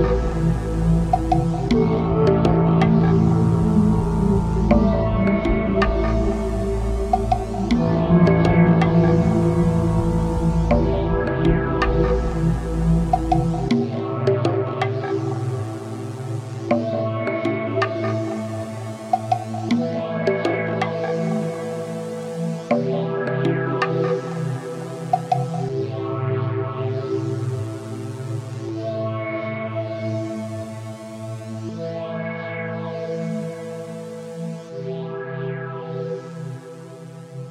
Música